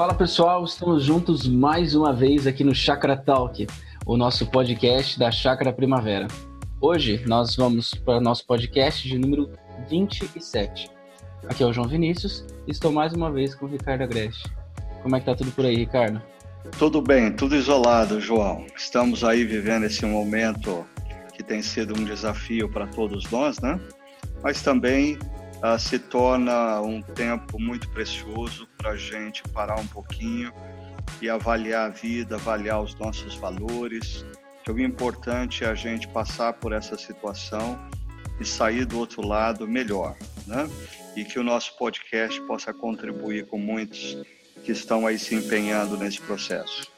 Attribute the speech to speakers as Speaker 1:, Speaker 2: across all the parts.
Speaker 1: Fala pessoal, estamos juntos mais uma vez aqui no Chakra Talk, o nosso podcast da Chakra Primavera. Hoje nós vamos para o nosso podcast de número 27. Aqui é o João Vinícius e estou mais uma vez com o Ricardo Agreste. Como é que tá tudo por aí, Ricardo?
Speaker 2: Tudo bem, tudo isolado, João. Estamos aí vivendo esse momento que tem sido um desafio para todos nós, né? Mas também uh, se torna um tempo muito precioso para a gente parar um pouquinho e avaliar a vida, avaliar os nossos valores. Que o importante é a gente passar por essa situação e sair do outro lado melhor, né? E que o nosso podcast possa contribuir com muitos que estão aí se empenhando nesse processo.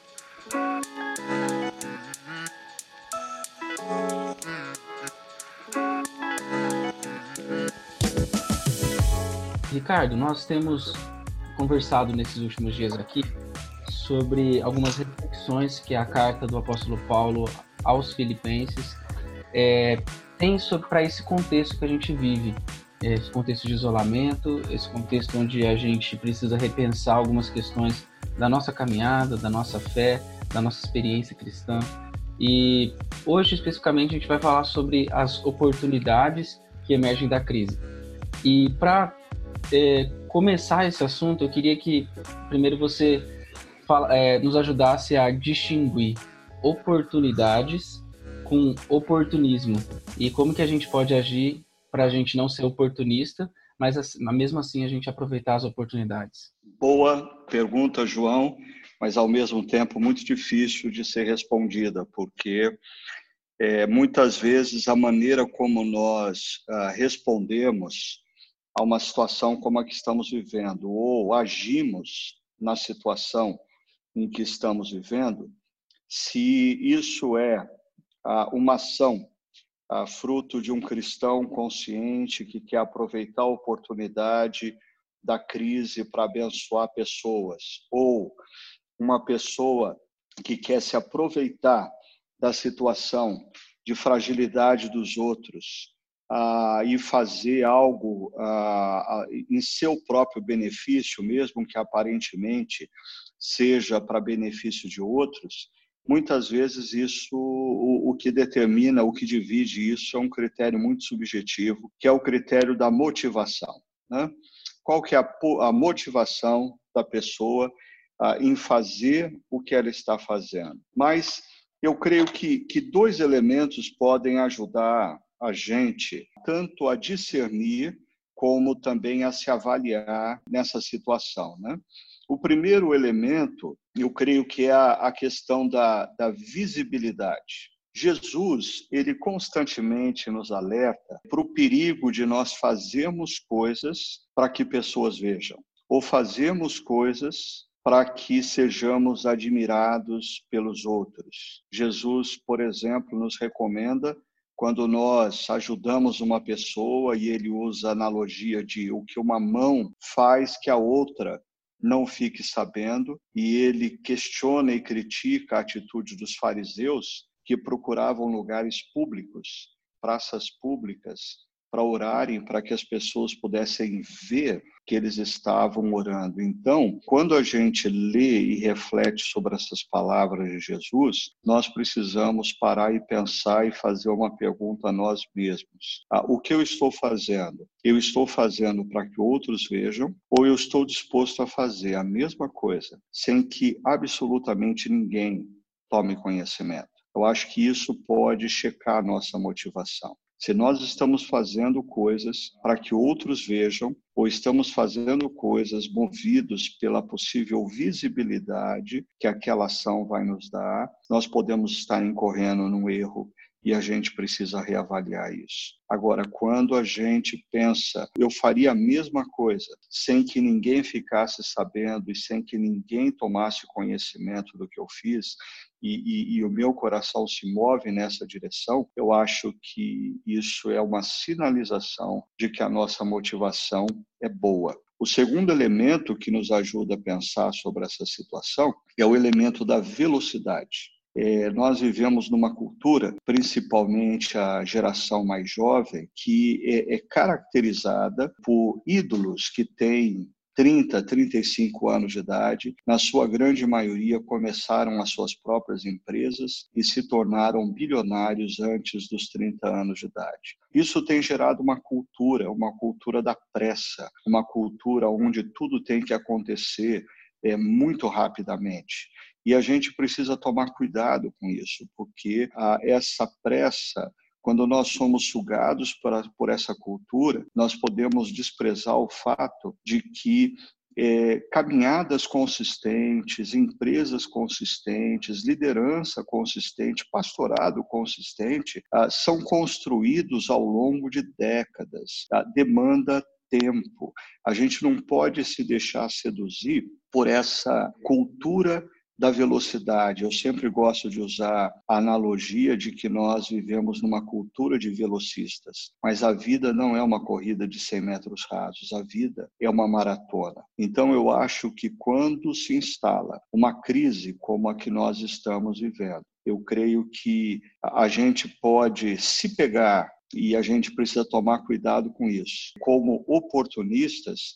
Speaker 1: Ricardo, nós temos conversado nesses últimos dias aqui sobre algumas reflexões que a carta do apóstolo Paulo aos Filipenses é, tem para esse contexto que a gente vive, esse contexto de isolamento, esse contexto onde a gente precisa repensar algumas questões da nossa caminhada, da nossa fé, da nossa experiência cristã. E hoje, especificamente, a gente vai falar sobre as oportunidades que emergem da crise. E para é, começar esse assunto, eu queria que primeiro você fala, é, nos ajudasse a distinguir oportunidades com oportunismo e como que a gente pode agir para a gente não ser oportunista, mas mesmo assim a gente aproveitar as oportunidades?
Speaker 2: Boa pergunta, João, mas ao mesmo tempo muito difícil de ser respondida, porque é, muitas vezes a maneira como nós ah, respondemos a uma situação como a que estamos vivendo, ou agimos na situação em que estamos vivendo, se isso é ah, uma ação fruto de um cristão consciente que quer aproveitar a oportunidade da crise para abençoar pessoas, ou uma pessoa que quer se aproveitar da situação de fragilidade dos outros uh, e fazer algo uh, em seu próprio benefício, mesmo que aparentemente seja para benefício de outros, muitas vezes isso o, o, que determina, o que divide isso é um critério muito subjetivo, que é o critério da motivação. Né? Qual que é a, a motivação da pessoa ah, em fazer o que ela está fazendo? Mas eu creio que, que dois elementos podem ajudar a gente tanto a discernir como também a se avaliar nessa situação. Né? O primeiro elemento, eu creio que é a, questão da, da visibilidade. Jesus, ele constantemente nos alerta para o perigo de nós fazermos coisas para que pessoas vejam, ou fazermos coisas para que sejamos admirados pelos outros. Jesus, por exemplo, nos recomenda quando nós ajudamos uma pessoa e ele usa a analogia de o que uma mão faz que a outra não fique sabendo, e ele questiona e critica a atitude dos fariseus que procuravam lugares públicos, praças públicas, para orarem, para que as pessoas pudessem ver que eles estavam orando. Então, quando a gente lê e reflete sobre essas palavras de Jesus, nós precisamos parar e pensar e fazer uma pergunta a nós mesmos: ah, o que eu estou fazendo? Eu estou fazendo para que outros vejam, ou eu estou disposto a fazer a mesma coisa sem que absolutamente ninguém tome conhecimento? Eu acho que isso pode checar a nossa motivação. Se nós estamos fazendo coisas para que outros vejam, ou estamos fazendo coisas movidos pela possível visibilidade que aquela ação vai nos dar, nós podemos estar incorrendo num erro e a gente precisa reavaliar isso. Agora, quando a gente pensa, eu faria a mesma coisa sem que ninguém ficasse sabendo e sem que ninguém tomasse conhecimento do que eu fiz, e, e, e, o meu coração se move nessa direção, eu acho que isso é uma sinalização de que a nossa motivação é boa. O segundo elemento que nos ajuda a pensar sobre essa situação é o elemento da velocidade. É, nós vivemos numa cultura, principalmente a geração mais jovem, que é, é caracterizada por ídolos que têm 30, 35 anos de idade, na sua grande maioria começaram as suas próprias empresas e se tornaram bilionários antes dos 30 anos de idade. Isso tem gerado uma cultura, uma cultura da pressa, uma cultura onde tudo tem que acontecer é, muito rapidamente. E a gente precisa tomar cuidado com isso, porque ah, essa pressa quando nós somos sugados por, essa cultura, nós podemos desprezar o fato de que é, caminhadas consistentes, empresas consistentes, liderança consistente, pastorado consistente, ah, são construídos ao longo de décadas. Ah, demanda tempo. A gente não pode se deixar seduzir por essa cultura da velocidade. Eu sempre gosto de usar a analogia de que nós vivemos numa cultura de velocistas, mas a vida não é uma corrida de 100 metros rasos, a vida é uma maratona. Então eu acho que quando se instala uma crise como a que nós estamos vivendo, eu creio que a gente pode se pegar e a gente precisa tomar cuidado com isso. Como oportunistas,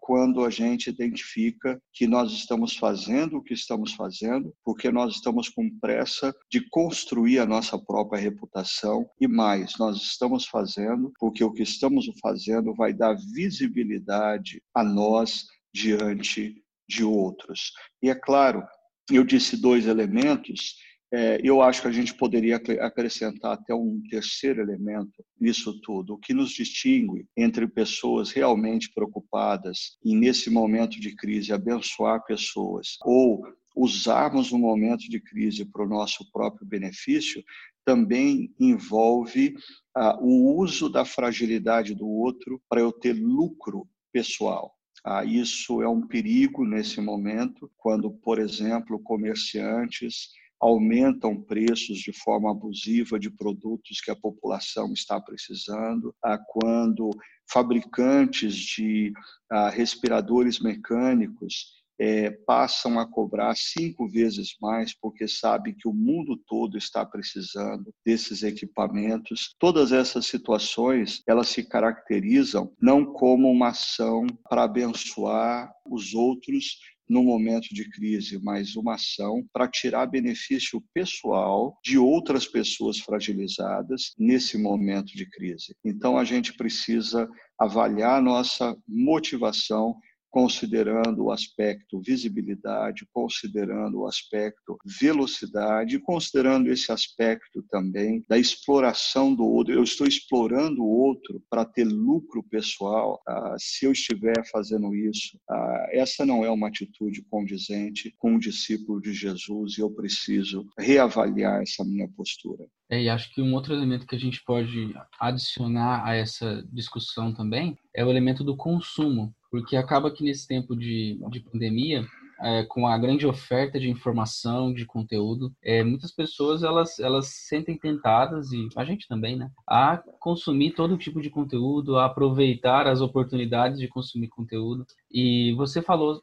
Speaker 2: quando a gente identifica que nós estamos fazendo o que estamos fazendo, porque nós estamos com pressa de construir a nossa própria reputação e mais, nós estamos fazendo porque o que estamos fazendo vai dar visibilidade a nós diante de outros. E é claro, eu disse dois elementos é, eu acho que a gente poderia acrescentar até um terceiro elemento nisso tudo, o que nos distingue entre pessoas realmente preocupadas em, nesse momento de crise, abençoar pessoas ou usarmos um momento de crise para o nosso próprio benefício, também envolve ah, o uso da fragilidade do outro para eu ter lucro pessoal. Ah, isso é um perigo nesse momento, quando, por exemplo, comerciantes aumentam preços de forma abusiva de produtos que a população está precisando, quando fabricantes de ah, respiradores mecânicos é, passam a cobrar cinco vezes mais porque sabem que o mundo todo está precisando desses equipamentos. Todas essas situações elas se caracterizam não como uma ação para abençoar os outros no momento de crise, mas uma ação para tirar benefício pessoal de outras pessoas fragilizadas nesse momento de crise. Então a gente precisa avaliar nossa motivação considerando o aspecto visibilidade, considerando o aspecto velocidade, considerando esse aspecto também da exploração do outro. Eu estou explorando o outro para ter lucro pessoal. Ah, se eu estiver fazendo isso, ah, essa não é uma atitude condizente com um discípulo de Jesus e eu preciso reavaliar essa minha postura.
Speaker 1: É, e acho que um outro elemento que a gente pode adicionar a essa discussão também é o elemento do consumo porque acaba que nesse tempo de, de pandemia, é, com a grande oferta de informação, de conteúdo, é, muitas pessoas elas, elas se sentem tentadas, e a gente também, né, a consumir todo tipo de conteúdo, a aproveitar as oportunidades de consumir conteúdo. E você falou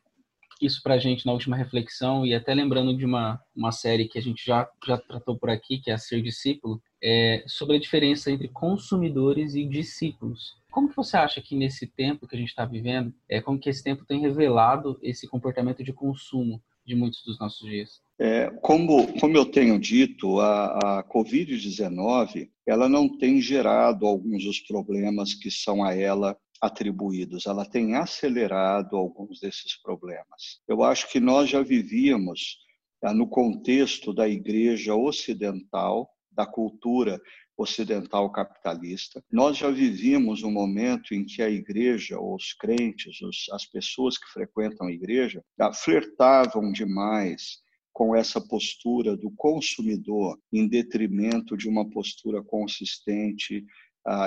Speaker 1: isso para a gente na última reflexão, e até lembrando de uma, uma série que a gente já, já tratou por aqui, que é a Ser Discípulo, é, sobre a diferença entre consumidores e discípulos. Como que você acha que nesse tempo que a gente está vivendo, é como que esse tempo tem revelado esse comportamento de consumo de muitos dos nossos dias?
Speaker 2: É, como, como eu tenho dito, a, a Covid-19 ela não tem gerado alguns dos problemas que são a ela atribuídos, ela tem acelerado alguns desses problemas. Eu acho que nós já vivíamos ah, no contexto da igreja ocidental, da cultura ocidental capitalista. Nós já vivíamos um momento em que a igreja, ou os crentes, os, as pessoas que frequentam a igreja, flertavam demais com essa postura do consumidor em detrimento de uma postura consistente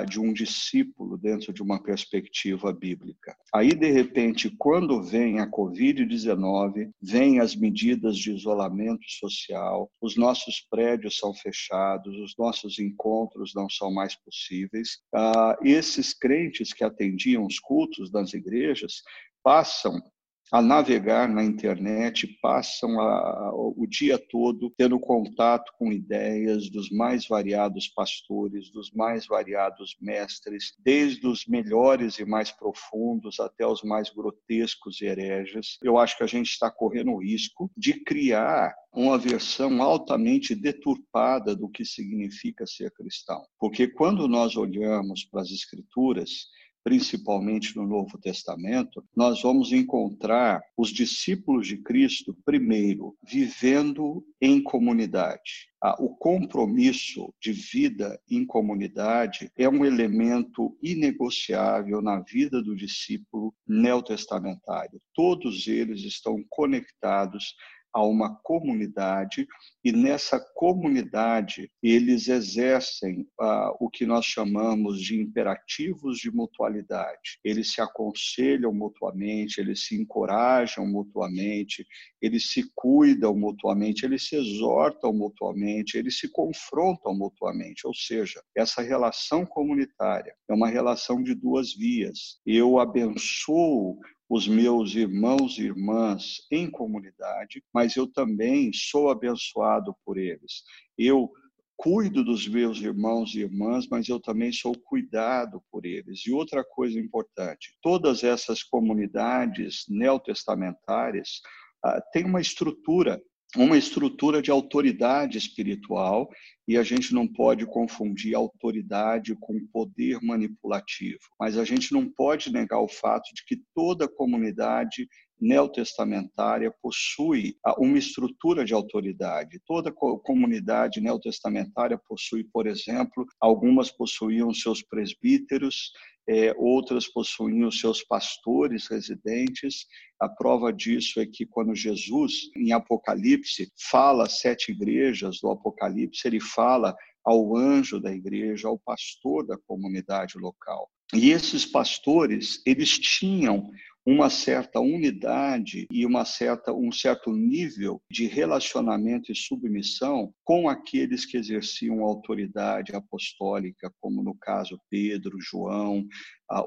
Speaker 2: de um discípulo dentro de uma perspectiva bíblica. Aí, de repente, quando vem a Covid-19, vem as medidas de isolamento social, os nossos prédios são fechados, os nossos encontros não são mais possíveis. esses crentes que atendiam os cultos das igrejas passam a navegar na internet, passam a, o dia todo tendo contato com ideias dos mais variados pastores, dos mais variados mestres, desde os melhores e mais profundos até os mais grotescos e hereges. Eu acho que a gente está correndo o risco de criar uma versão altamente deturpada do que significa ser cristão. Porque quando nós olhamos para as Escrituras, principalmente no Novo Testamento, nós vamos encontrar os discípulos de Cristo, primeiro, vivendo em comunidade. Ah, o compromisso de vida em comunidade é um elemento inegociável na vida do discípulo neotestamentário. Todos eles estão conectados a uma comunidade e nessa comunidade eles exercem ah, o que nós chamamos de imperativos de mutualidade. Eles se aconselham mutuamente, eles se encorajam mutuamente, eles se cuidam mutuamente, eles se exortam mutuamente, eles se confrontam mutuamente. Ou seja, essa relação comunitária é uma relação de duas vias. Eu abençoo os meus irmãos e irmãs em comunidade, mas eu também sou abençoado por eles. Eu cuido dos meus irmãos e irmãs, mas eu também sou cuidado por eles. E outra coisa importante: todas essas comunidades neotestamentárias ah, têm uma estrutura uma estrutura de autoridade espiritual e a gente não pode confundir autoridade com poder manipulativo. Mas a gente não pode negar o fato de que toda comunidade neotestamentária possui uma estrutura de autoridade. Toda comunidade neotestamentária possui, por exemplo, algumas possuíam seus presbíteros, é, outras possuíam seus pastores residentes. A prova disso é que quando Jesus, em Apocalipse, fala sete igrejas do Apocalipse, ele fala ao anjo da igreja, ao pastor da comunidade local. E esses pastores, eles tinham uma certa unidade e uma certa, um certo nível de relacionamento e submissão com aqueles que exerciam autoridade apostólica, como no caso Pedro, João,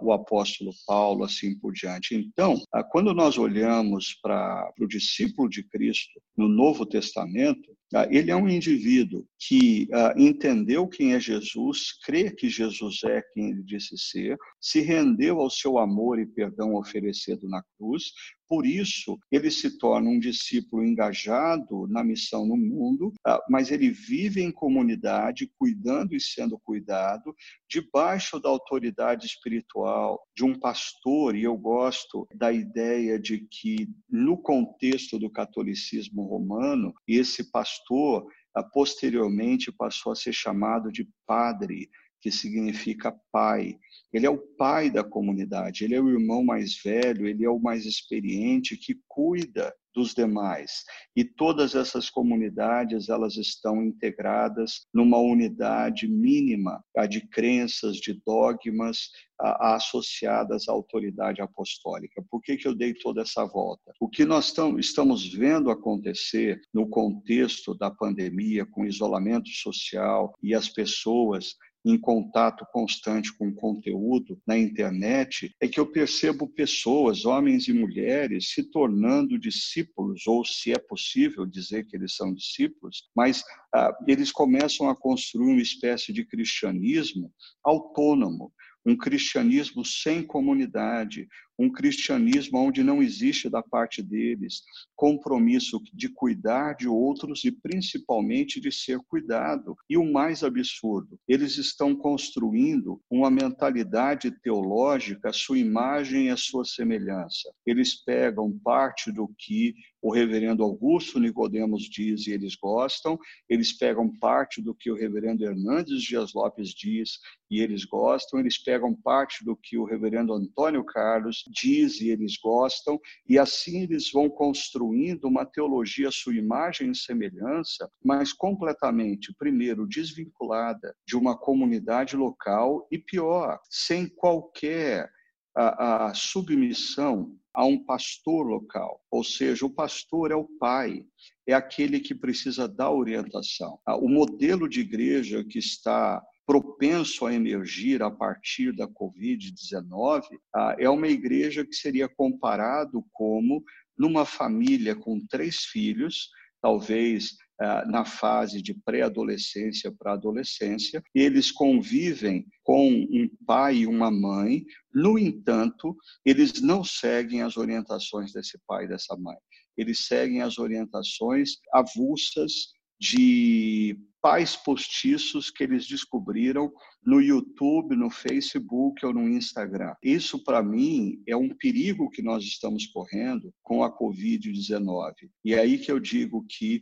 Speaker 2: o apóstolo Paulo, assim por diante. Então, quando nós olhamos para o discípulo de Cristo no Novo Testamento, ele é um indivíduo que entendeu quem é Jesus, crê que Jesus é quem ele disse ser, se rendeu ao seu amor e perdão oferecido na cruz, por isso, ele se torna um discípulo engajado na missão no mundo, ah, mas ele vive em comunidade, cuidando e sendo cuidado, debaixo da autoridade espiritual de um pastor, e eu gosto da ideia de que, no contexto do catolicismo romano, esse pastor ah, posteriormente passou a ser chamado de padre, que significa pai. Ele é o pai da comunidade, ele é o irmão mais velho, ele é o mais experiente que cuida dos demais. E todas essas comunidades, elas estão integradas numa unidade mínima, de crenças, de dogmas associadas à autoridade apostólica. Por que, que eu dei toda essa volta? O que nós estamos vendo acontecer no contexto da pandemia, com isolamento social e as pessoas em contato constante com conteúdo na internet, é que eu percebo pessoas, homens e mulheres, se tornando discípulos, ou se é possível dizer que eles são discípulos, mas ah, eles começam a construir uma espécie de cristianismo autônomo, um cristianismo sem comunidade, um cristianismo onde não existe da parte deles compromisso de cuidar de outros e principalmente de ser cuidado. E o mais absurdo, eles estão construindo uma mentalidade teológica, a sua imagem e a sua semelhança. Eles pegam parte do que o reverendo Augusto Nicodemos diz e eles gostam, eles pegam parte do que o reverendo Hernandes Dias Lopes diz e eles gostam, eles pegam parte do que o reverendo Antônio Carlos diz e eles gostam, e assim eles vão construindo uma teologia à sua imagem e semelhança, mas completamente, primeiro, desvinculada de uma comunidade local e pior, sem qualquer a, a submissão a um pastor local, ou seja, o pastor é o pai, é aquele que precisa dar orientação. O modelo de igreja que está propenso a emergir a partir da Covid-19, ah, é uma igreja que seria comparado como numa família com três filhos, talvez ah, na fase de pré-adolescência para adolescência, eles convivem com um pai e uma mãe, no entanto, eles não seguem as orientações desse pai e dessa mãe. Eles seguem as orientações avulsas de pais postiços que eles descobriram no YouTube, no Facebook ou no Instagram. Isso, para mim, é um perigo que nós estamos correndo com a Covid-19. E é aí que eu digo que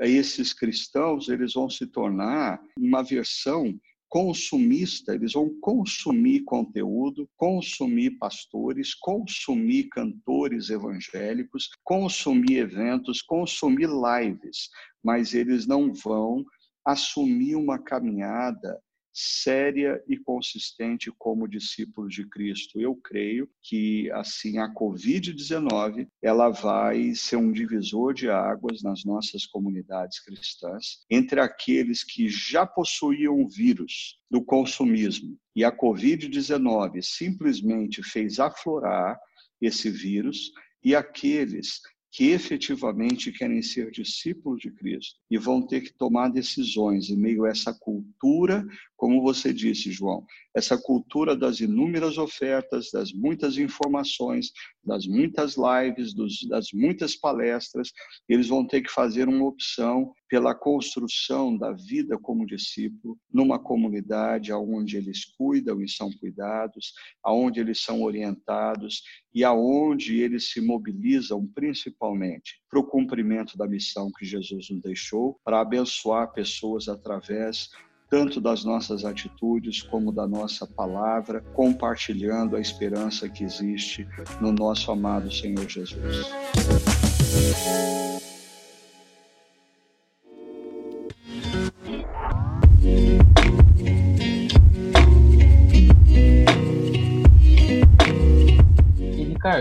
Speaker 2: esses cristãos eles vão se tornar uma versão consumista, eles vão consumir conteúdo, consumir pastores, consumir cantores evangélicos, consumir eventos, consumir lives, mas eles não vão assumir uma caminhada séria e consistente como discípulos de Cristo. Eu creio que assim a COVID-19 ela vai ser um divisor de águas nas nossas comunidades cristãs entre aqueles que já possuíam o vírus do consumismo e a COVID-19 simplesmente fez aflorar esse vírus e aqueles que efetivamente querem ser discípulos de Cristo e vão ter que tomar decisões em meio a essa cultura, como você disse, João, essa cultura das inúmeras ofertas, das muitas informações, das muitas lives, dos, das muitas palestras, eles vão ter que fazer uma opção pela construção da vida como discípulo numa comunidade onde eles cuidam e são cuidados, aonde eles são orientados e aonde eles se mobilizam principalmente para o cumprimento da missão que Jesus nos deixou, para abençoar pessoas através tanto das nossas atitudes como da nossa palavra, compartilhando a esperança que existe no nosso amado Senhor Jesus.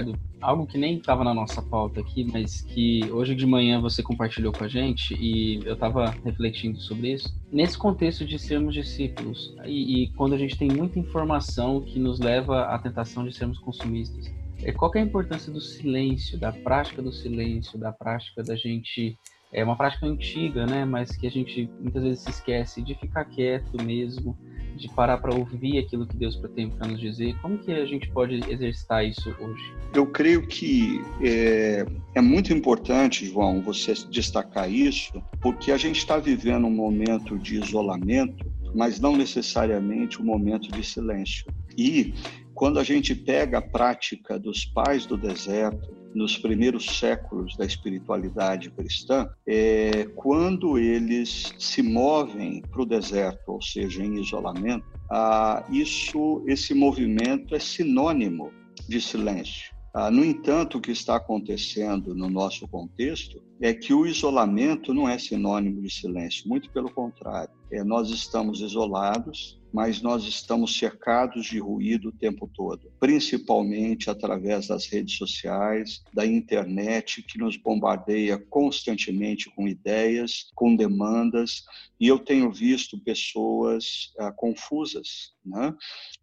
Speaker 1: Ricardo, algo que nem estava na nossa pauta aqui, mas que hoje de manhã você compartilhou com a gente e eu estava refletindo sobre isso. Nesse contexto de sermos discípulos e, e, quando a gente tem muita informação que nos leva à tentação de sermos consumistas, é, qual é a importância do silêncio, da prática do silêncio, da prática da gente é uma prática antiga, né? Mas que a gente muitas vezes se esquece de ficar quieto mesmo, de parar para ouvir aquilo que Deus tem para nos dizer. Como que a gente pode exercitar isso hoje?
Speaker 2: Eu creio que é, é muito importante, João, você destacar isso, porque a gente está vivendo um momento de isolamento, mas não necessariamente um momento de silêncio. E quando a gente pega a prática dos pais do deserto, nos primeiros séculos da espiritualidade cristã, é quando eles se movem para o deserto, ou seja, em isolamento, ah, isso, esse movimento é sinônimo de silêncio. Ah, no entanto, o que está acontecendo no nosso contexto é que o isolamento não é sinônimo de silêncio, muito pelo contrário. É, nós estamos isolados, mas nós estamos cercados de ruído o tempo todo, principalmente através das redes sociais, da internet, que nos bombardeia constantemente com ideias, com demandas, e eu tenho visto pessoas ah, confusas. Né?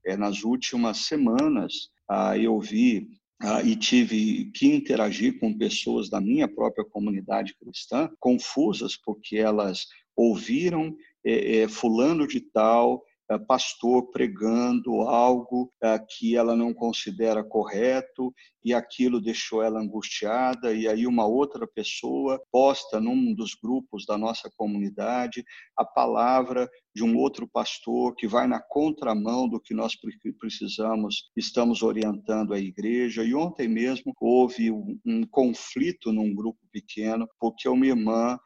Speaker 2: É, nas últimas semanas, ah, eu vi ah, e tive que interagir com pessoas da minha própria comunidade cristã, confusas porque elas ouviram é, é, fulano de tal pastor pregando algo é, que ela não considera correto e aquilo deixou ela angustiada e aí uma outra pessoa posta num dos grupos da nossa comunidade a palavra de um outro pastor que vai na contramão do que nós precisamos, estamos orientando a igreja. E ontem mesmo houve um, conflito num grupo pequeno, porque uma irmã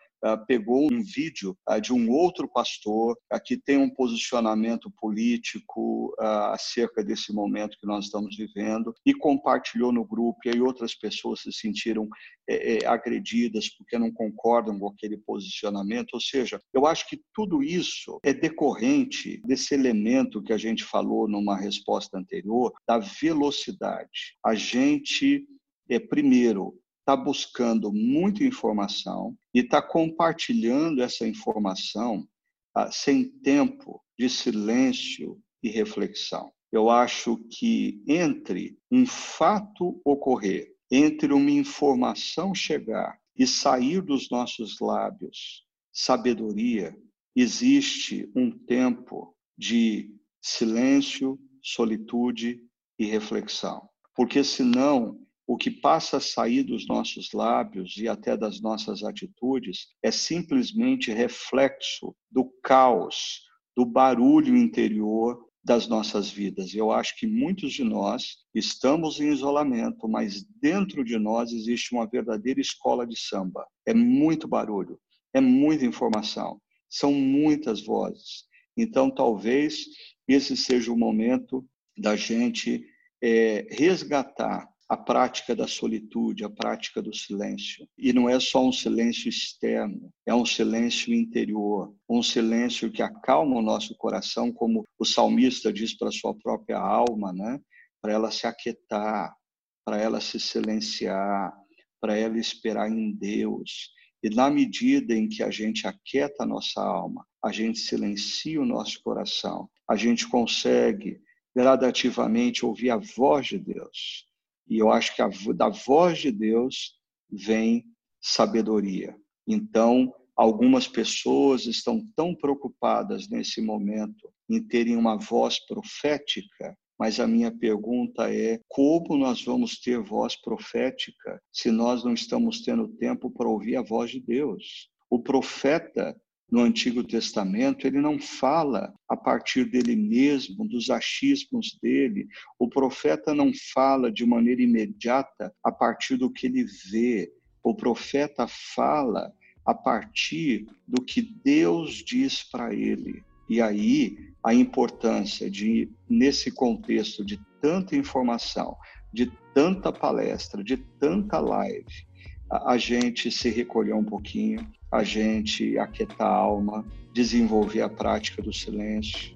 Speaker 2: pegou um vídeo ah, de um outro pastor que tem um posicionamento político ah, acerca desse momento que nós estamos vivendo e compartilhou no grupo, e aí outras pessoas se sentiram é, é, agredidas porque não concordam com aquele posicionamento. Ou seja, eu acho que tudo isso é decorrente desse elemento que a gente falou numa resposta anterior, da velocidade. A gente, é, primeiro, está buscando muita informação e está compartilhando essa informação ah, sem tempo de silêncio e reflexão. Eu acho que entre um fato ocorrer, entre uma informação chegar e sair dos nossos lábios sabedoria, existe um tempo de silêncio, solitude e reflexão. Porque senão o que passa a sair dos nossos lábios e até das nossas atitudes é simplesmente reflexo do caos, do barulho interior das nossas vidas. Eu acho que muitos de nós estamos em isolamento, mas dentro de nós existe uma verdadeira escola de samba. É muito barulho, é muita informação, são muitas vozes. Então, talvez esse seja o momento da gente é, resgatar a prática da solitude, a prática do silêncio. E não é só um silêncio externo, é um silêncio interior, um silêncio que acalma o nosso coração, como o salmista diz para sua própria alma, né? para ela se aquietar, para ela se silenciar, para ela esperar em Deus. E na medida em que a gente aquieta a nossa alma, a gente silencia o nosso coração, a gente consegue gradativamente ouvir a voz de Deus. E eu acho que a, da voz de Deus vem sabedoria. Então, algumas pessoas estão tão preocupadas nesse momento em terem uma voz profética mas a minha pergunta é: como nós vamos ter voz profética se nós não estamos tendo tempo para ouvir a voz de Deus? O profeta no Antigo Testamento, ele não fala a partir dele mesmo, dos achismos dele. O profeta não fala de maneira imediata a partir do que ele vê. O profeta fala a partir do que Deus diz para ele. E aí a importância de, nesse contexto de tanta informação, de tanta palestra, de tanta live, a, gente se recolher um pouquinho, a gente aquietar a alma, desenvolver a prática do silêncio,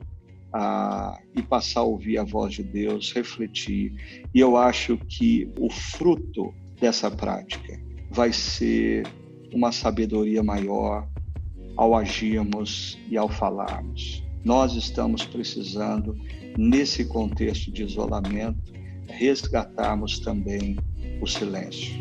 Speaker 2: a, e passar a ouvir a voz de Deus, refletir. E eu acho que o fruto dessa prática vai ser uma sabedoria maior, ao agirmos e ao falarmos. Nós estamos precisando, nesse contexto de isolamento, resgatarmos também o silêncio.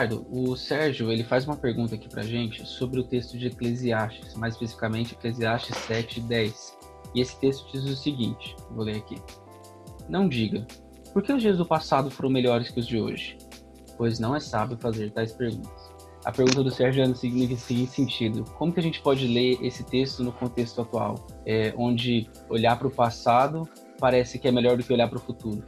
Speaker 1: Ricardo, o Sérgio ele faz uma pergunta aqui para gente sobre o texto de Eclesiastes, mais especificamente Eclesiastes 7, 10. E esse texto diz o seguinte: vou ler aqui. Não diga, por que os dias do passado foram melhores que os de hoje? Pois não é sábio fazer tais perguntas. A pergunta do Sérgio é no seguinte, sentido: como que a gente pode ler esse texto no contexto atual, é, onde olhar para o passado parece que é melhor do que olhar para o futuro?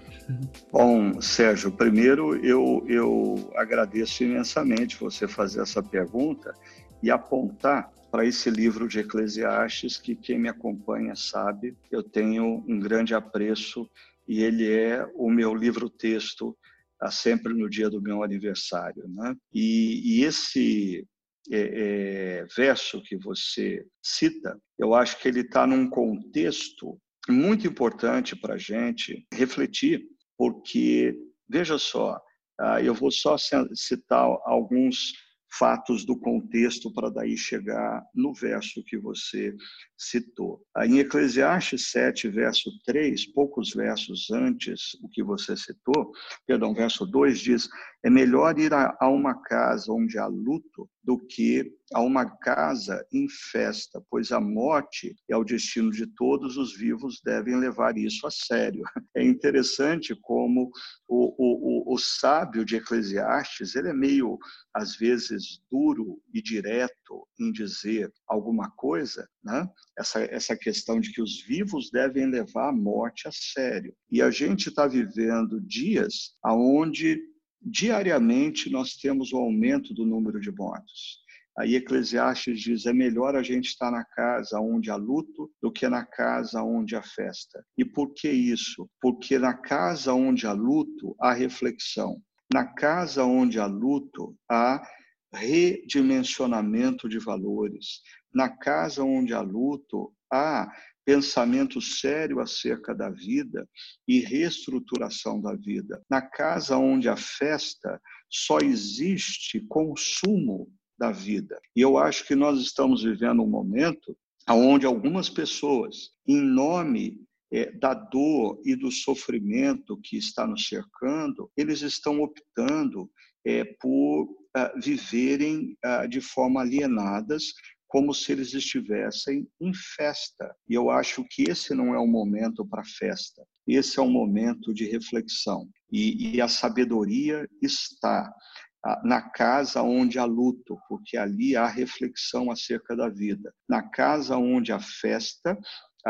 Speaker 2: Bom, Sérgio, primeiro eu, eu agradeço imensamente você fazer essa pergunta e apontar para esse livro de Eclesiastes que quem me acompanha sabe, eu tenho um grande apreço e ele é o meu livro-texto tá, sempre no dia do meu aniversário. Né? E, e esse é, é, verso que você cita, eu acho que ele está num contexto muito importante para a gente refletir porque, veja só, ah, eu vou só citar alguns fatos do contexto para daí chegar no verso que você citou. Em Eclesiastes 7, verso 3, poucos versos antes, o que você citou, perdão, verso 2 diz: É melhor ir a, uma casa onde há luto do que a uma casa em festa, pois a morte é o destino de todos os vivos, devem levar isso a sério. É interessante como o, o, o, o sábio de Eclesiastes, ele é meio, às vezes, duro e direto em dizer alguma coisa, né? essa, essa questão de que os vivos devem levar a morte a sério. E a gente está vivendo dias onde diariamente nós temos o aumento do número de mortos. Aí Eclesiastes diz: é melhor a gente estar na casa onde há luto do que na casa onde há festa. E por que isso? Porque na casa onde há luto há reflexão. Na casa onde há luto há redimensionamento de valores. Na casa onde há luto, há pensamento sério acerca da vida e reestruturação da vida. Na casa onde há festa, só existe consumo da vida. E eu acho que nós estamos vivendo um momento onde algumas pessoas, em nome é, da dor e do sofrimento que está nos cercando, eles estão optando é, por uh, viverem uh, de forma alienadas, como se eles estivessem em festa. E eu acho que esse não é o momento para festa, esse é um momento de reflexão. E, e a sabedoria está na casa onde há luto, porque ali há reflexão acerca da vida. Na casa onde há festa,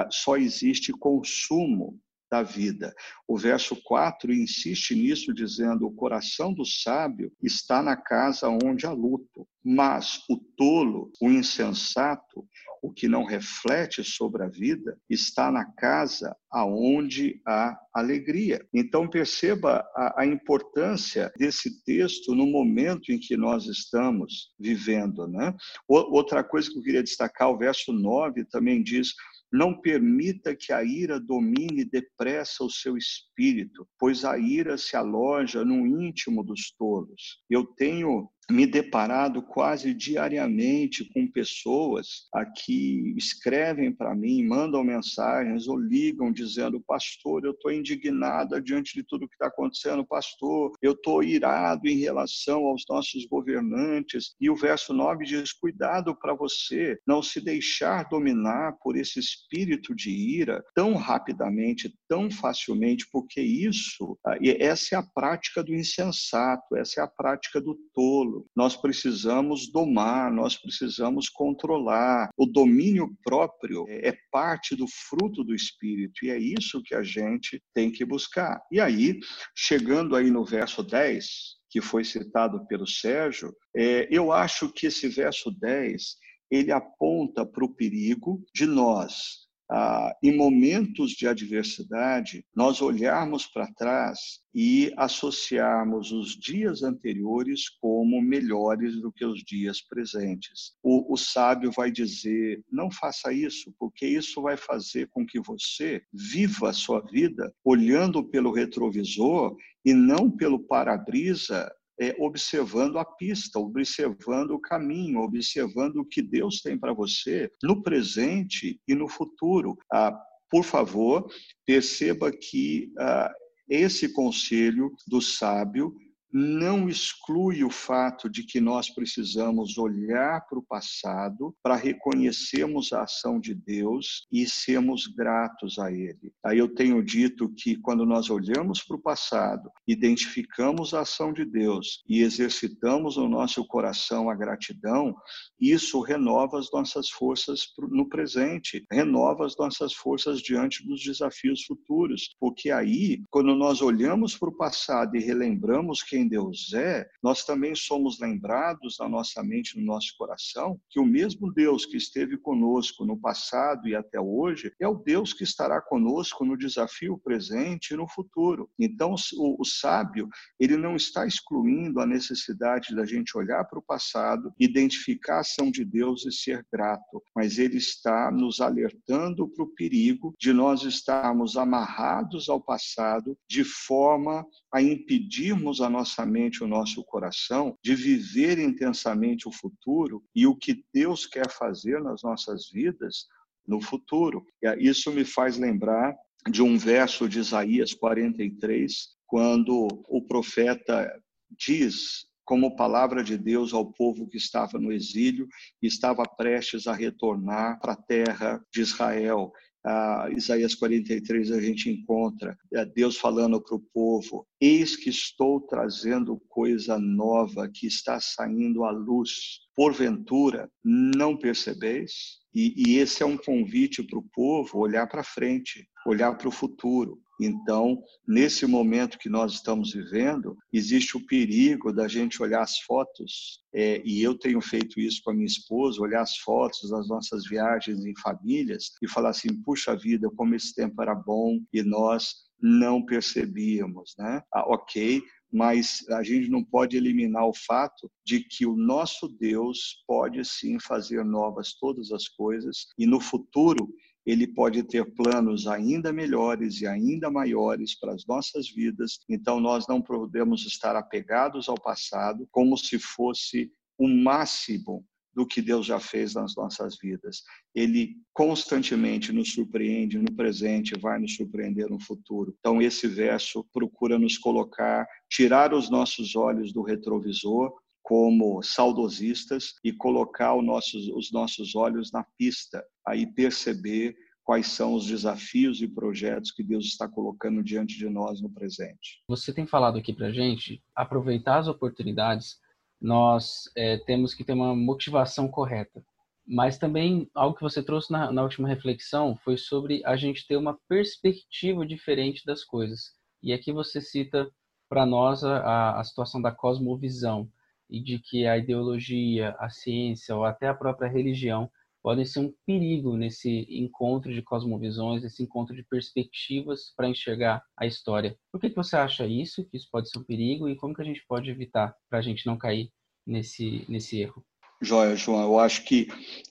Speaker 2: só existe consumo da vida. O verso 4 insiste nisso, dizendo: O coração do sábio está na casa onde há luto, mas o tolo, o insensato, o que não reflete sobre a vida, está na casa aonde há alegria. Então perceba a, a, importância desse texto no momento em que nós estamos vivendo. Né? Outra coisa que eu queria destacar, o verso 9 também diz: não permita que a ira domine depressa o seu espírito, pois a ira se aloja no íntimo dos tolos. Eu tenho me deparado quase diariamente com pessoas que escrevem para mim, mandam mensagens ou ligam dizendo: Pastor, eu estou indignada diante de tudo que está acontecendo, pastor, eu estou irado em relação aos nossos governantes. E o verso 9 diz: Cuidado para você não se deixar dominar por esse espírito de ira tão rapidamente, tão facilmente, porque isso, ah, essa é a prática do insensato, essa é a prática do tolo nós precisamos domar, nós precisamos controlar. O domínio próprio é parte do fruto do Espírito e é isso que a gente tem que buscar. E aí, chegando aí no verso 10, que foi citado pelo Sérgio, é, eu acho que esse verso 10 ele aponta para o perigo de nós ah, em momentos de adversidade, nós olharmos para trás e associarmos os dias anteriores como melhores do que os dias presentes. O, o sábio vai dizer: não faça isso, porque isso vai fazer com que você viva a sua vida olhando pelo retrovisor e não pelo para-brisa é, observando a pista, observando o caminho, observando o que Deus tem para você no presente e no futuro. Ah, por favor, perceba que ah, esse conselho do sábio não exclui o fato de que nós precisamos olhar para o passado para reconhecermos a ação de Deus e sermos gratos a Ele. Aí eu tenho dito que quando nós olhamos para o passado, identificamos a ação de Deus e exercitamos no nosso coração a gratidão, isso renova as nossas forças no presente, renova as nossas forças diante dos desafios futuros, porque aí, quando nós olhamos para o passado e relembramos quem Deus é, nós também somos lembrados na nossa mente, no nosso coração, que o mesmo Deus que esteve conosco no passado e até hoje é o Deus que estará conosco no desafio presente e no futuro. Então, o, o sábio, ele não está excluindo a necessidade da gente olhar para o passado, identificar a ação de Deus e ser grato, mas ele está nos alertando para o perigo de nós estarmos amarrados ao passado de forma a impedirmos a nossa nossa mente, o nosso coração, de viver intensamente o futuro e o que Deus quer fazer nas nossas vidas no futuro. Isso me faz lembrar de um verso de Isaías 43, quando o profeta diz como palavra de Deus ao povo que estava no exílio e estava prestes a retornar para a terra de Israel ah, Isaías 43 a gente encontra é, Deus falando para o povo: Eis que estou trazendo coisa nova que está saindo à luz. Porventura, não percebeis? E, e esse é um convite para o povo olhar para frente, olhar para o futuro. Então, nesse momento que nós estamos vivendo, existe o perigo da gente olhar as fotos, é, e eu tenho feito isso com a minha esposa, olhar as fotos das nossas viagens em famílias e falar assim: puxa vida, como esse tempo era bom e nós não percebíamos, né? Ah, ok, mas a gente não pode eliminar o fato de que o nosso Deus pode sim fazer novas todas as coisas e no futuro ele pode ter planos ainda melhores e ainda maiores para as nossas vidas. Então, nós não podemos estar apegados ao passado como se fosse o máximo do que Deus já fez nas nossas vidas. Ele constantemente nos surpreende no presente, vai nos surpreender no futuro. Então, esse verso procura nos colocar, tirar os nossos olhos do retrovisor como saudosistas e colocar os nossos, os nossos olhos na pista, aí perceber quais são os desafios e projetos que Deus está colocando diante de nós no presente.
Speaker 1: Você tem falado aqui para gente aproveitar as oportunidades. Nós é, temos que ter uma motivação correta, mas também algo que você trouxe na, na última reflexão foi sobre a gente ter uma perspectiva diferente das coisas. E aqui você cita para nós a, a situação da cosmovisão e de que a ideologia, a ciência ou até a própria religião podem ser um perigo nesse encontro de cosmovisões, esse encontro de perspectivas para enxergar a história. Por que, que você acha isso, que isso pode ser um perigo e como que a gente pode evitar para a gente não cair nesse, nesse erro?
Speaker 2: Joia, João, eu acho que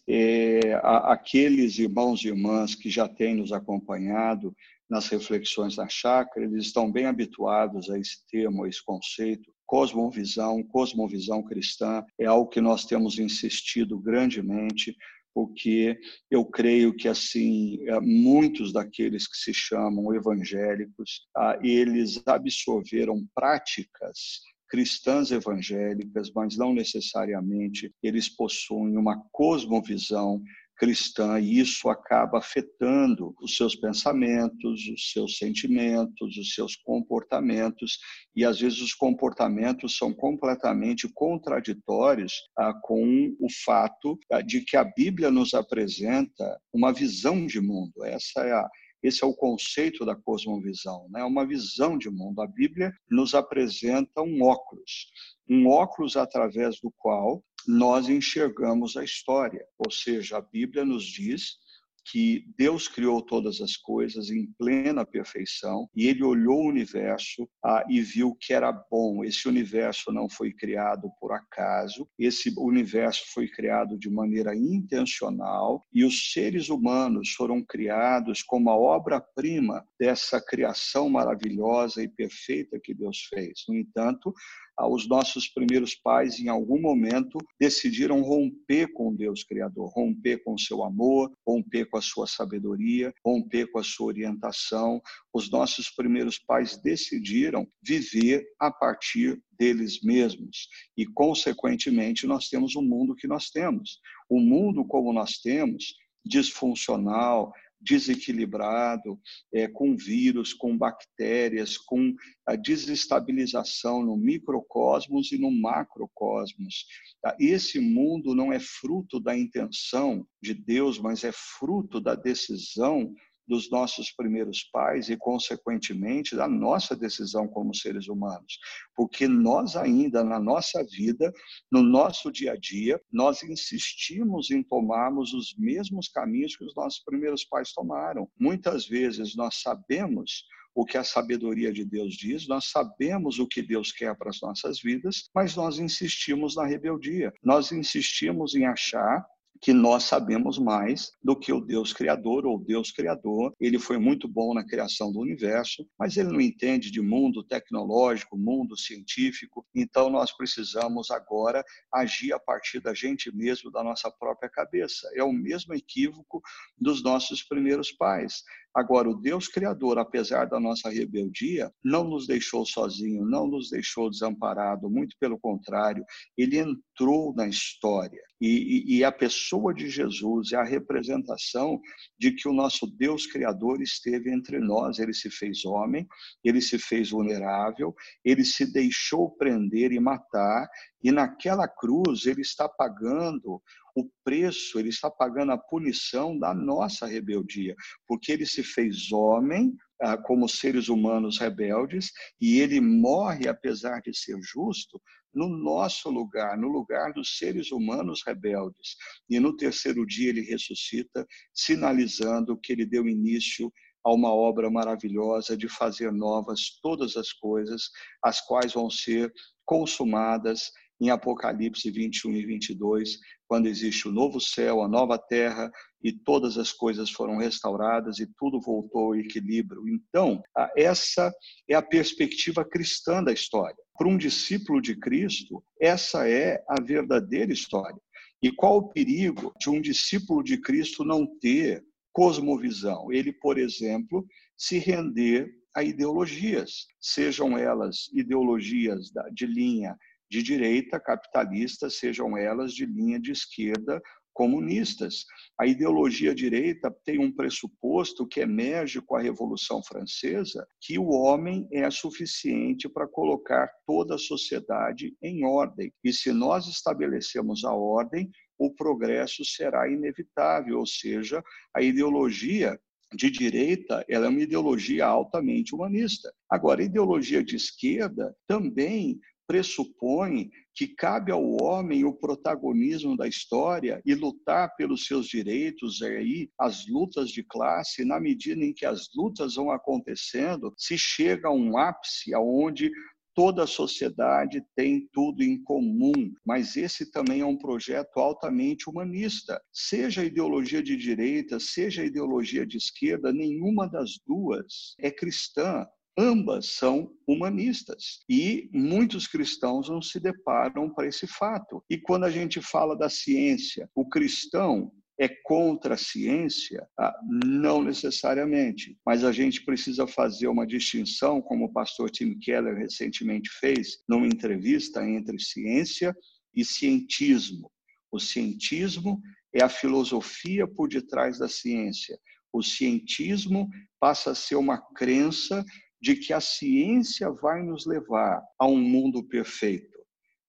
Speaker 2: é, aqueles irmãos e irmãs que já têm nos acompanhado nas reflexões da chácara, eles estão bem habituados a esse termo, a esse conceito, cosmovisão, cosmovisão cristã, é algo que nós temos insistido grandemente, porque eu creio que assim é, muitos daqueles que se chamam evangélicos, ah, eles absorveram práticas cristãs evangélicas, mas não necessariamente eles possuem uma cosmovisão cristã e isso acaba afetando os seus pensamentos, os seus sentimentos, os seus comportamentos e às vezes os comportamentos são completamente contraditórios ah, com o fato ah, de que a Bíblia nos apresenta uma visão de mundo. Essa é a esse é o conceito da cosmovisão, né? uma visão de mundo. A Bíblia nos apresenta um óculos, um óculos através do qual nós enxergamos a história. Ou seja, a Bíblia nos diz que Deus criou todas as coisas em plena perfeição e ele olhou o universo ah, e viu que era bom. Esse universo não foi criado por acaso, esse universo foi criado de maneira intencional e os seres humanos foram criados como a obra-prima dessa criação maravilhosa e perfeita que Deus fez. No entanto, os nossos primeiros pais, em algum momento, decidiram romper com Deus Criador, romper com seu amor, romper com a sua sabedoria, romper com a sua orientação. Os nossos primeiros pais decidiram viver a partir deles mesmos e, consequentemente, nós temos o mundo que nós temos. O mundo como nós temos, disfuncional, desequilibrado, é, com vírus, com bactérias, com a desestabilização no microcosmos e no macrocosmos. Tá? Esse mundo não é fruto da intenção de Deus, mas é fruto da decisão dos nossos primeiros pais e, consequentemente, da nossa decisão como seres humanos. Porque nós ainda, na nossa vida, no nosso dia a dia, nós insistimos em tomarmos os mesmos caminhos que os nossos primeiros pais tomaram. Muitas vezes nós sabemos o que a sabedoria de Deus diz, nós sabemos o que Deus quer para as nossas vidas, mas nós insistimos na rebeldia. Nós insistimos em achar que nós sabemos mais do que o Deus Criador ou Deus Criador. Ele foi muito bom na criação do universo, mas ele não entende de mundo tecnológico, mundo científico. Então nós precisamos agora agir a partir da gente mesmo, da nossa própria cabeça. É o mesmo equívoco dos nossos primeiros pais. Agora, o Deus Criador, apesar da nossa rebeldia, não nos deixou sozinho, não nos deixou desamparado, muito pelo contrário, ele entrou na história. E, e, e, a pessoa de Jesus é a representação de que o nosso Deus Criador esteve entre nós. Ele se fez homem, ele se fez vulnerável, ele se deixou prender e matar, e naquela cruz ele está pagando o preço, ele está pagando a punição da nossa rebeldia, porque ele se fez homem ah, como seres humanos rebeldes e ele morre, apesar de ser justo, no nosso lugar, no lugar dos seres humanos rebeldes. E no terceiro dia ele ressuscita, sinalizando que ele deu início a uma obra maravilhosa de fazer novas todas as coisas, as quais vão ser consumadas em Apocalipse 21 e 22, quando existe o novo céu, a nova terra e todas as coisas foram restauradas e tudo voltou ao equilíbrio. Então, essa é a perspectiva cristã da história. Para um discípulo de Cristo, essa é a verdadeira história. E qual o perigo de um discípulo de Cristo não ter cosmovisão? Ele, por exemplo, se render a ideologias, sejam elas ideologias de linha de direita capitalista, sejam elas de linha de esquerda comunistas. A ideologia direita tem um pressuposto que emerge com a Revolução Francesa, que o homem é suficiente para colocar toda a sociedade em ordem. E se nós estabelecemos a ordem, o progresso será inevitável, ou seja, a ideologia de direita, ela é uma ideologia altamente humanista. Agora, a ideologia de esquerda também pressupõe que cabe ao homem o protagonismo da história e lutar pelos seus direitos, aí as lutas de classe, na medida em que as lutas vão acontecendo, se chega a um ápice aonde toda a sociedade tem tudo em comum, mas esse também é um projeto altamente humanista. Seja ideologia de direita, seja ideologia de esquerda, nenhuma das duas é cristã. Ambas são humanistas e muitos cristãos não se deparam para esse fato. E quando a gente fala da ciência, o cristão é contra a ciência? Ah, não necessariamente, mas a gente precisa fazer uma distinção, como o pastor Tim Keller recentemente fez numa entrevista entre ciência e cientismo. O cientismo é a filosofia por detrás da ciência. O cientismo passa a ser uma crença de que a ciência vai nos levar a um mundo perfeito.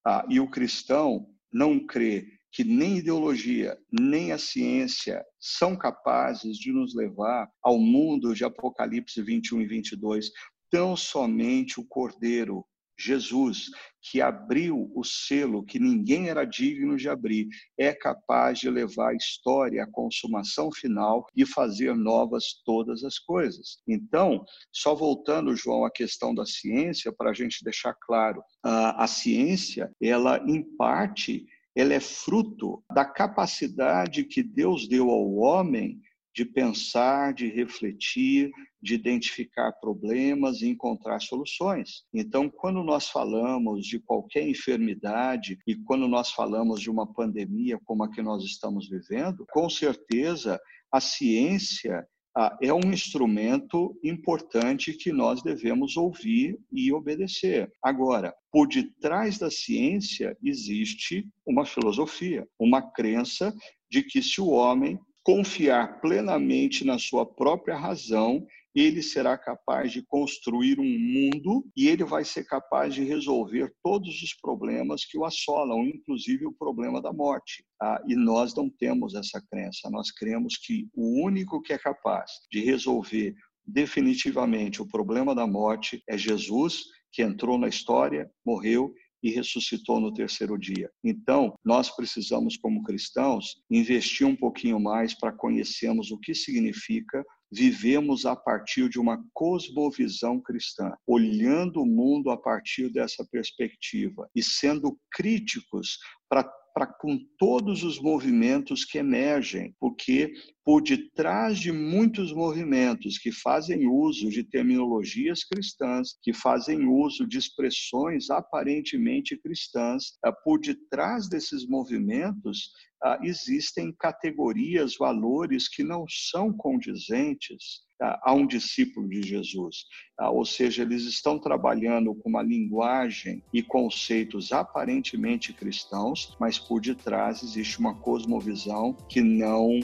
Speaker 2: Ah, e o cristão não crê que nem ideologia, nem a ciência são capazes de nos levar ao mundo de Apocalipse 21 e 22. Tão somente o Cordeiro Jesus, que abriu o selo que ninguém era digno de abrir, é capaz de levar a história à consumação final e fazer novas todas as coisas. Então, só voltando, João, à questão da ciência, para a gente deixar claro, a, ciência, ela, em parte, ela é fruto da capacidade que Deus deu ao homem de pensar, de refletir, de identificar problemas e encontrar soluções. Então, quando nós falamos de qualquer enfermidade e quando nós falamos de uma pandemia como a que nós estamos vivendo, com certeza a ciência ah, é um instrumento importante que nós devemos ouvir e obedecer. Agora, por detrás da ciência existe uma filosofia, uma crença de que se o homem confiar plenamente na sua própria razão, ele será capaz de construir um mundo e ele vai ser capaz de resolver todos os problemas que o assolam, inclusive o problema da morte. Ah, e nós não temos essa crença. Nós cremos que o único que é capaz de resolver definitivamente o problema da morte é Jesus, que entrou na história, morreu e ressuscitou no terceiro dia. Então, nós precisamos, como cristãos, investir um pouquinho mais para conhecermos o que significa vivemos a partir de uma cosmovisão cristã, olhando o mundo a partir dessa perspectiva e sendo críticos para para com todos os movimentos que emergem, porque por detrás de muitos movimentos que fazem uso de terminologias cristãs, que fazem uso de expressões aparentemente cristãs, eh, por detrás desses movimentos ah, existem categorias, valores que não são condizentes ah, a um discípulo de Jesus. Ah, ou seja, eles estão trabalhando com uma linguagem e conceitos aparentemente cristãos, mas por detrás existe uma cosmovisão que não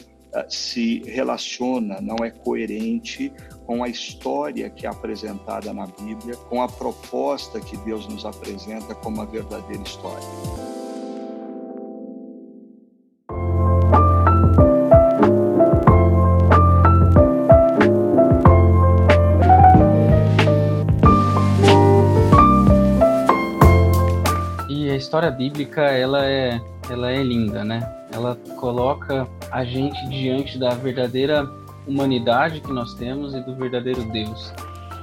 Speaker 2: se relaciona, não é coerente com a história que é apresentada na Bíblia, com a proposta que Deus nos apresenta como a verdadeira história.
Speaker 1: História bíblica ela é, ela é linda, né? Ela coloca a gente diante da verdadeira humanidade que nós temos e do verdadeiro Deus.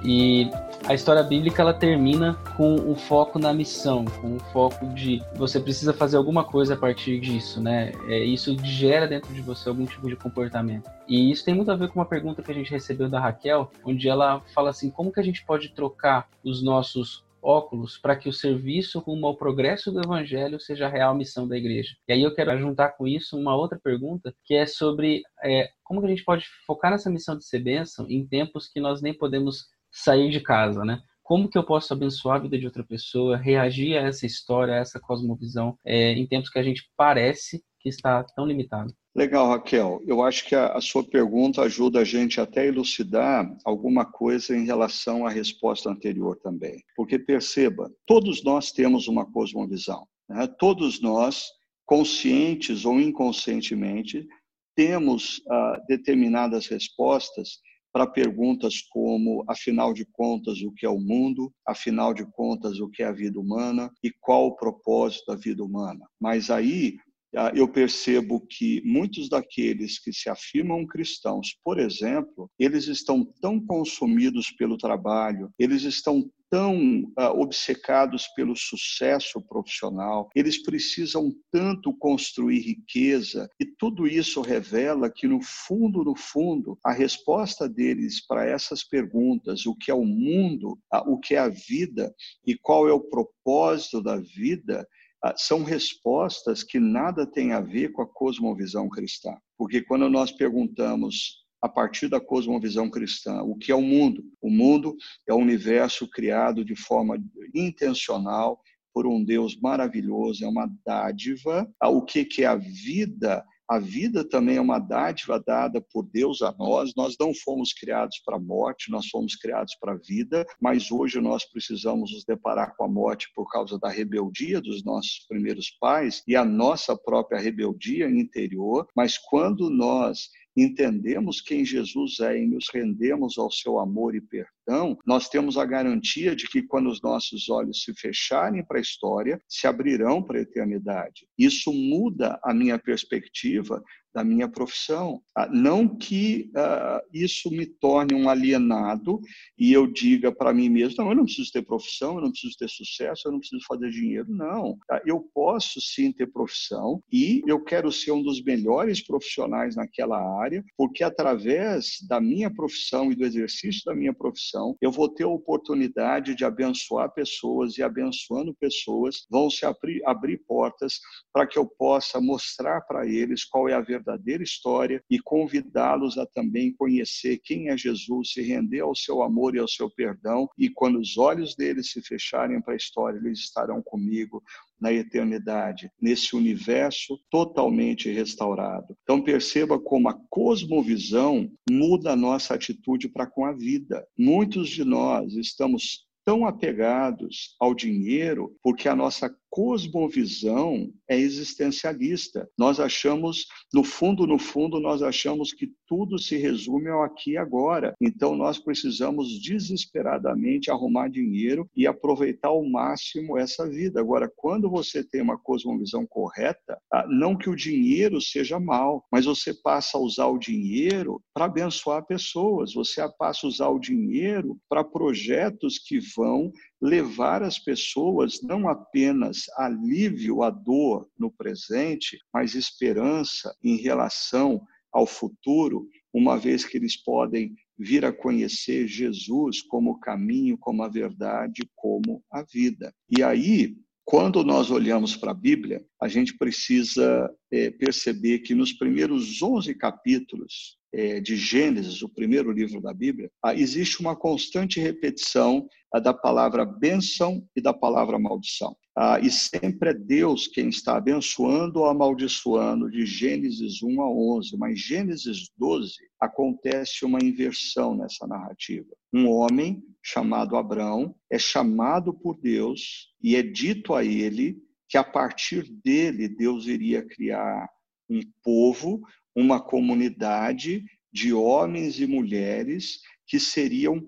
Speaker 1: E a história bíblica ela termina com o foco na missão, com o foco de você precisa fazer alguma coisa a partir disso, né? É, isso gera dentro de você algum tipo de comportamento. E isso tem muito a ver com uma pergunta que a gente recebeu da Raquel, onde ela fala assim: como que a gente pode trocar os nossos óculos para que o serviço rumo ao progresso do evangelho seja a real missão da igreja. E aí eu quero juntar com isso uma outra pergunta, que é sobre é, como que a gente pode focar nessa missão de ser bênção em tempos que nós nem podemos sair de casa, né? Como que eu posso abençoar a vida de outra pessoa, reagir a essa história, a essa cosmovisão, é, em tempos que a gente parece que está tão limitado?
Speaker 2: Legal, Raquel. Eu acho que a, a, sua pergunta ajuda a gente até a elucidar alguma coisa em relação à resposta anterior também. Porque perceba, todos nós temos uma cosmovisão. Né? Todos nós, conscientes ou inconscientemente, temos ah, determinadas respostas para perguntas como, afinal de contas, o que é o mundo, afinal de contas, o que é a vida humana e qual o propósito da vida humana. Mas aí ah, eu percebo que muitos daqueles que se afirmam cristãos, por exemplo, eles estão tão consumidos pelo trabalho, eles estão tão uh, obcecados pelo sucesso profissional, eles precisam tanto construir riqueza, e tudo isso revela que, no fundo, no fundo, a resposta deles para essas perguntas, o que é o mundo, uh, o que é a vida e qual é o propósito da vida, ah, são respostas que nada têm a ver com a cosmovisão cristã. Porque quando nós perguntamos a partir da cosmovisão cristã, o que é o mundo? O mundo é o universo criado de forma intencional por um Deus maravilhoso, é uma dádiva. Ah, o que é a vida? A vida também é uma dádiva dada por Deus a nós. Nós não fomos criados para a morte, nós fomos criados para a vida, mas hoje nós precisamos nos deparar com a morte por causa da rebeldia dos nossos primeiros pais e a nossa própria rebeldia interior. Mas quando nós entendemos quem Jesus é e nos rendemos ao seu amor e perdão, nós temos a garantia de que quando os nossos olhos se fecharem para a história, se abrirão para a eternidade. Isso muda a minha perspectiva da minha profissão. Ah, não que uh, isso me torne um alienado e eu diga para mim mesmo, não, eu não preciso ter profissão, eu não preciso ter sucesso, eu não preciso fazer dinheiro. Não, tá? eu posso sim ter profissão e eu quero ser um dos melhores profissionais naquela área, porque através da minha profissão e do exercício da minha profissão, eu vou ter a oportunidade de abençoar pessoas e abençoando pessoas vão se abrir, abrir portas para que eu possa mostrar para eles qual é a verdade verdadeira história e convidá-los a também conhecer quem é Jesus, se render ao seu amor e ao seu perdão. E quando os olhos deles se fecharem para a história, eles estarão comigo na eternidade, nesse universo totalmente restaurado. Então perceba como a cosmovisão muda a nossa atitude para com a vida. Muitos de nós estamos tão apegados ao dinheiro porque a nossa cosmovisão é existencialista. Nós achamos, no fundo, no fundo, nós achamos que tudo se resume ao aqui e agora. Então, nós precisamos desesperadamente arrumar dinheiro e aproveitar ao máximo essa vida. Agora, quando você tem uma cosmovisão correta, ah, não que o dinheiro seja mal, mas você passa a usar o dinheiro para abençoar pessoas, você passa a usar o dinheiro para projetos que vão levar as pessoas não apenas alívio à dor no presente, mas esperança em relação ao futuro, uma vez que eles podem vir a conhecer Jesus como o caminho, como a verdade, como a vida. E aí, quando nós olhamos para a Bíblia, a gente precisa é, perceber que nos primeiros 11 capítulos é, de Gênesis, o primeiro livro da Bíblia, ah, existe uma constante repetição ah, da palavra bênção e da palavra maldição. Ah, e sempre é Deus quem está abençoando ou amaldiçoando, de Gênesis 1 a 11. Mas Gênesis 12 acontece uma inversão nessa narrativa. Um homem chamado Abraão é chamado por Deus e é dito a ele que a partir dele Deus iria criar um povo, uma comunidade de homens e mulheres que seriam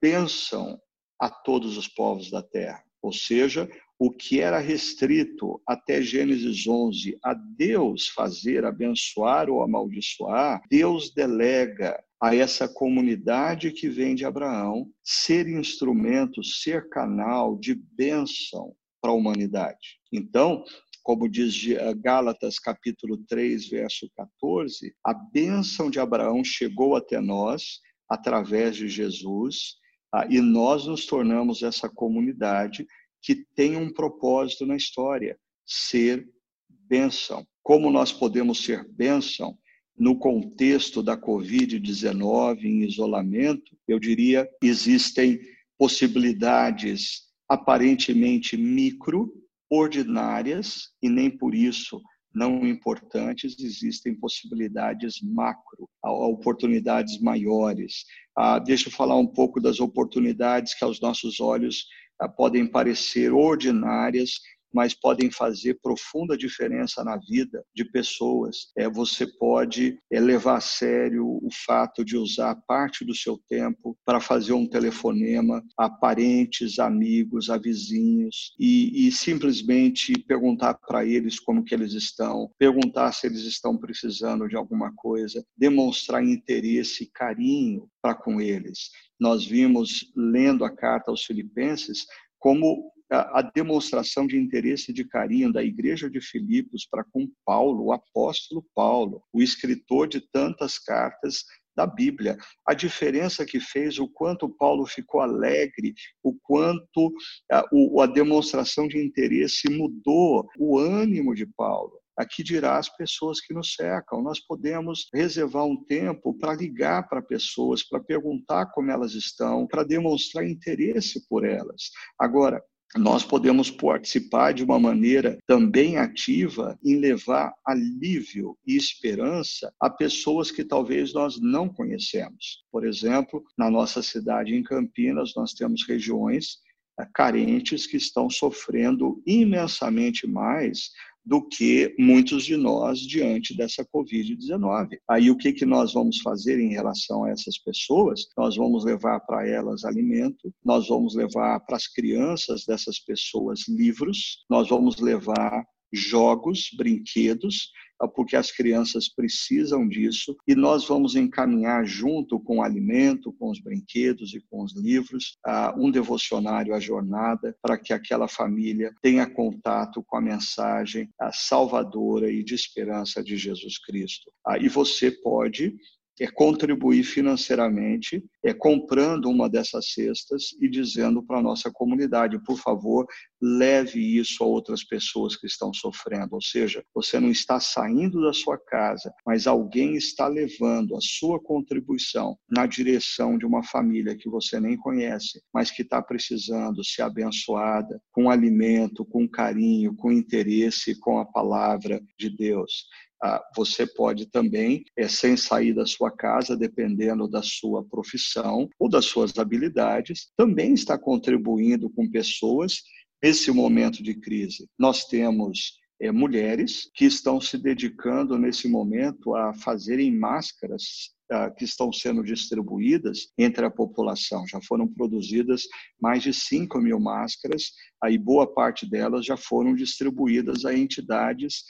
Speaker 2: bênção a todos os povos da terra. Ou seja, o que era restrito até Gênesis 11 a Deus fazer, abençoar ou amaldiçoar, Deus delega a essa comunidade que vem de Abraão ser instrumento, ser canal de bênção para a humanidade. Então, como diz eh, Gálatas capítulo 3, verso 14, a bênção de Abraão chegou até nós através de Jesus, ah, e nós nos tornamos essa comunidade que tem um propósito na história, ser bênção. Como nós podemos ser bênção no contexto da Covid-19, em isolamento, eu diria, existem possibilidades aparentemente micro, ordinárias e nem por isso não importantes, existem possibilidades macro, oportunidades maiores. Ah, deixa eu falar um pouco das oportunidades que aos nossos olhos ah, podem parecer ordinárias, mas podem fazer profunda diferença na vida de pessoas. É, você pode é, levar a sério o fato de usar parte do seu tempo para fazer um telefonema a parentes, amigos, a vizinhos e, e simplesmente perguntar para eles como que eles estão, perguntar se eles estão precisando de alguma coisa, demonstrar interesse e carinho para com eles. Nós vimos lendo a carta aos Filipenses como a demonstração de interesse e de carinho da igreja de Filipos para com Paulo, o apóstolo Paulo, o escritor de tantas cartas da Bíblia. A diferença que fez, o quanto Paulo ficou alegre, o quanto a, a demonstração de interesse mudou o ânimo de Paulo. Aqui dirá as pessoas que nos cercam. Nós podemos reservar um tempo para ligar para pessoas, para perguntar como elas estão, para demonstrar interesse por elas. Agora, nós podemos participar de uma maneira também ativa em levar alívio e esperança a pessoas que talvez nós não conhecemos. Por exemplo, na nossa cidade em Campinas, nós temos regiões carentes que estão sofrendo imensamente mais do que muitos de nós diante dessa Covid-19. Aí o que, que nós vamos fazer em relação a essas pessoas? Nós vamos levar para elas alimento, nós vamos levar para as crianças dessas pessoas livros, nós vamos levar jogos, brinquedos, ah, porque as crianças precisam disso e nós vamos encaminhar junto com o alimento, com os brinquedos e com os livros, ah, um devocionário à jornada para que aquela família tenha contato com a mensagem salvadora e de esperança de Jesus Cristo. E você pode é contribuir financeiramente, é comprando uma dessas cestas e dizendo para a nossa comunidade, por favor, leve isso a outras pessoas que estão sofrendo. Ou seja, você não está saindo da sua casa, mas alguém está levando a sua contribuição na direção de uma família que você nem conhece, mas que está precisando ser abençoada com alimento, com carinho, com interesse, com a palavra de Deus. Ah, você pode também, é, sem sair da sua casa, dependendo da sua profissão ou das suas habilidades, também está contribuindo com pessoas nesse momento de crise. Nós temos é, mulheres que estão se dedicando nesse momento a fazerem máscaras ah, que estão sendo distribuídas entre a população. Já foram produzidas mais de 5 mil máscaras, aí boa parte delas já foram distribuídas a entidades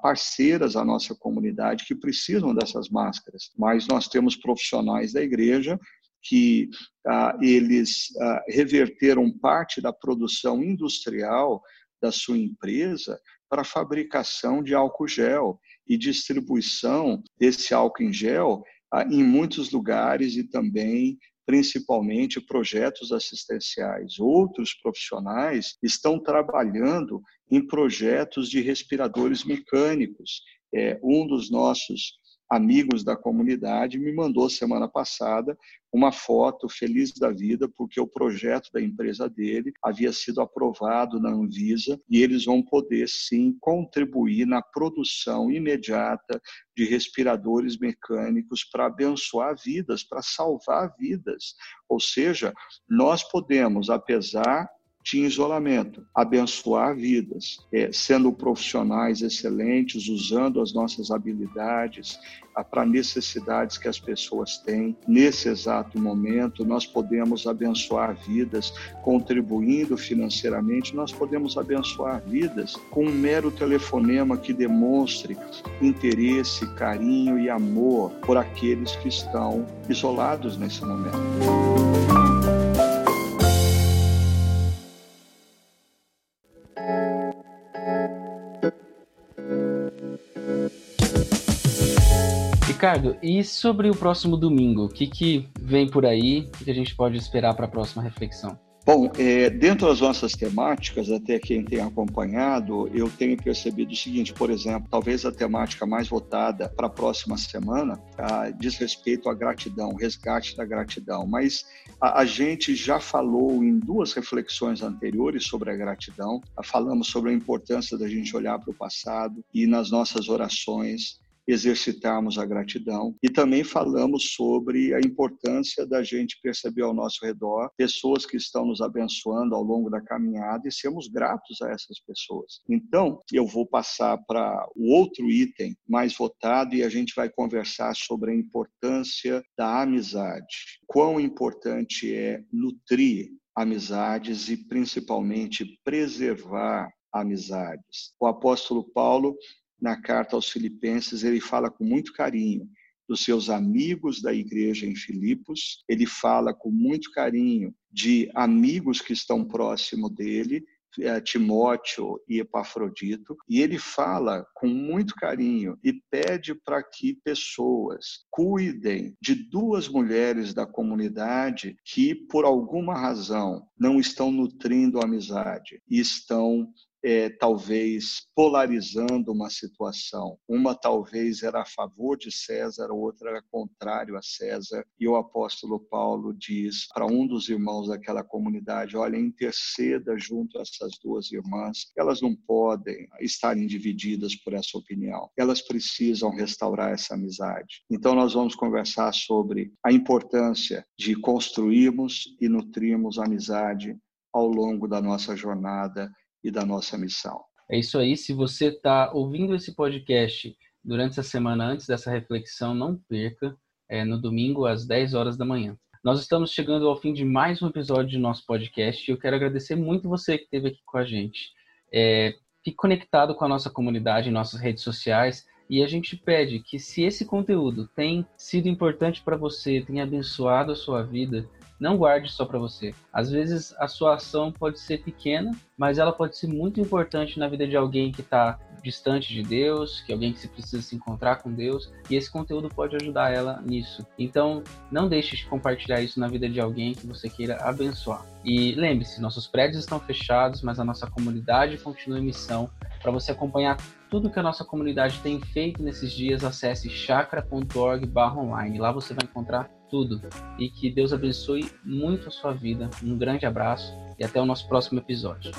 Speaker 2: parceiras à nossa comunidade que precisam dessas máscaras, mas nós temos profissionais da igreja que ah, eles ah, reverteram parte da produção industrial da sua empresa para fabricação de álcool gel e distribuição desse álcool em gel ah, em muitos lugares e também principalmente projetos assistenciais. Outros profissionais estão trabalhando em projetos de respiradores mecânicos. É, um dos nossos amigos da comunidade me mandou semana passada uma foto feliz da vida porque o projeto da empresa dele havia sido aprovado na Anvisa e eles vão poder sim contribuir na produção imediata de respiradores mecânicos para abençoar vidas, para salvar vidas. Ou seja, nós podemos, apesar de isolamento, abençoar vidas, é, sendo profissionais excelentes, usando as nossas habilidades para necessidades que as pessoas têm. Nesse exato momento, nós podemos abençoar vidas contribuindo financeiramente, nós podemos abençoar vidas com um mero telefonema que demonstre interesse, carinho e amor por aqueles que estão isolados nesse momento.
Speaker 1: Ricardo, e sobre o próximo domingo? O que, que vem por aí? O que a gente pode esperar para a próxima reflexão?
Speaker 2: Bom, é, dentro das nossas temáticas, até quem tem acompanhado, eu tenho percebido o seguinte, por exemplo, talvez a temática mais votada para a próxima semana ah, diz respeito à gratidão, resgate da gratidão, mas a, a, gente já falou em duas reflexões anteriores sobre a gratidão, falamos sobre a importância da gente olhar para o passado e nas nossas orações exercitarmos a gratidão. E também falamos sobre a importância da gente perceber ao nosso redor pessoas que estão nos abençoando ao longo da caminhada e sermos gratos a essas pessoas. Então, eu vou passar para o outro item mais votado e a gente vai conversar sobre a importância da amizade. Quão importante é nutrir amizades e principalmente preservar amizades. O apóstolo Paulo na carta aos Filipenses, ele fala com muito carinho dos seus amigos da igreja em Filipos, ele fala com muito carinho de amigos que estão próximo dele, eh, Timóteo e Epafrodito, e ele fala com muito carinho e pede para que pessoas cuidem de duas mulheres da comunidade que, por alguma razão, não estão nutrindo amizade e estão é, talvez polarizando uma situação. Uma talvez era a favor de César, outra era contrário a César. E o apóstolo Paulo diz para um dos irmãos daquela comunidade: olha, interceda junto a essas duas irmãs. Elas não podem estarem divididas por essa opinião. Elas precisam restaurar essa amizade. Então, nós vamos conversar sobre a importância de construirmos e nutrirmos amizade ao longo da nossa jornada e da nossa missão.
Speaker 1: É isso aí. Se você está ouvindo esse podcast durante essa semana antes dessa reflexão, não perca. É no domingo às 10 horas da manhã. Nós estamos chegando ao fim de mais um episódio do nosso podcast e eu quero agradecer muito você que esteve aqui com a gente. É, fique conectado com a nossa comunidade em nossas redes sociais e a gente pede que se esse conteúdo tem sido importante para você, tem abençoado a sua vida, não guarde só para você. Às vezes a sua ação pode ser pequena, mas ela pode ser muito importante na vida de alguém que está distante de Deus, que alguém que se precisa se encontrar com Deus, e esse conteúdo pode ajudar ela nisso. Então, não deixe de compartilhar isso na vida de alguém que você queira abençoar. E lembre-se, nossos prédios estão fechados, mas a nossa comunidade continua em missão. Para você acompanhar tudo que a nossa comunidade tem feito nesses dias, acesse chakra.org/online. Lá você vai encontrar tudo. E que Deus abençoe muito a sua vida. Um grande abraço e até o nosso próximo episódio.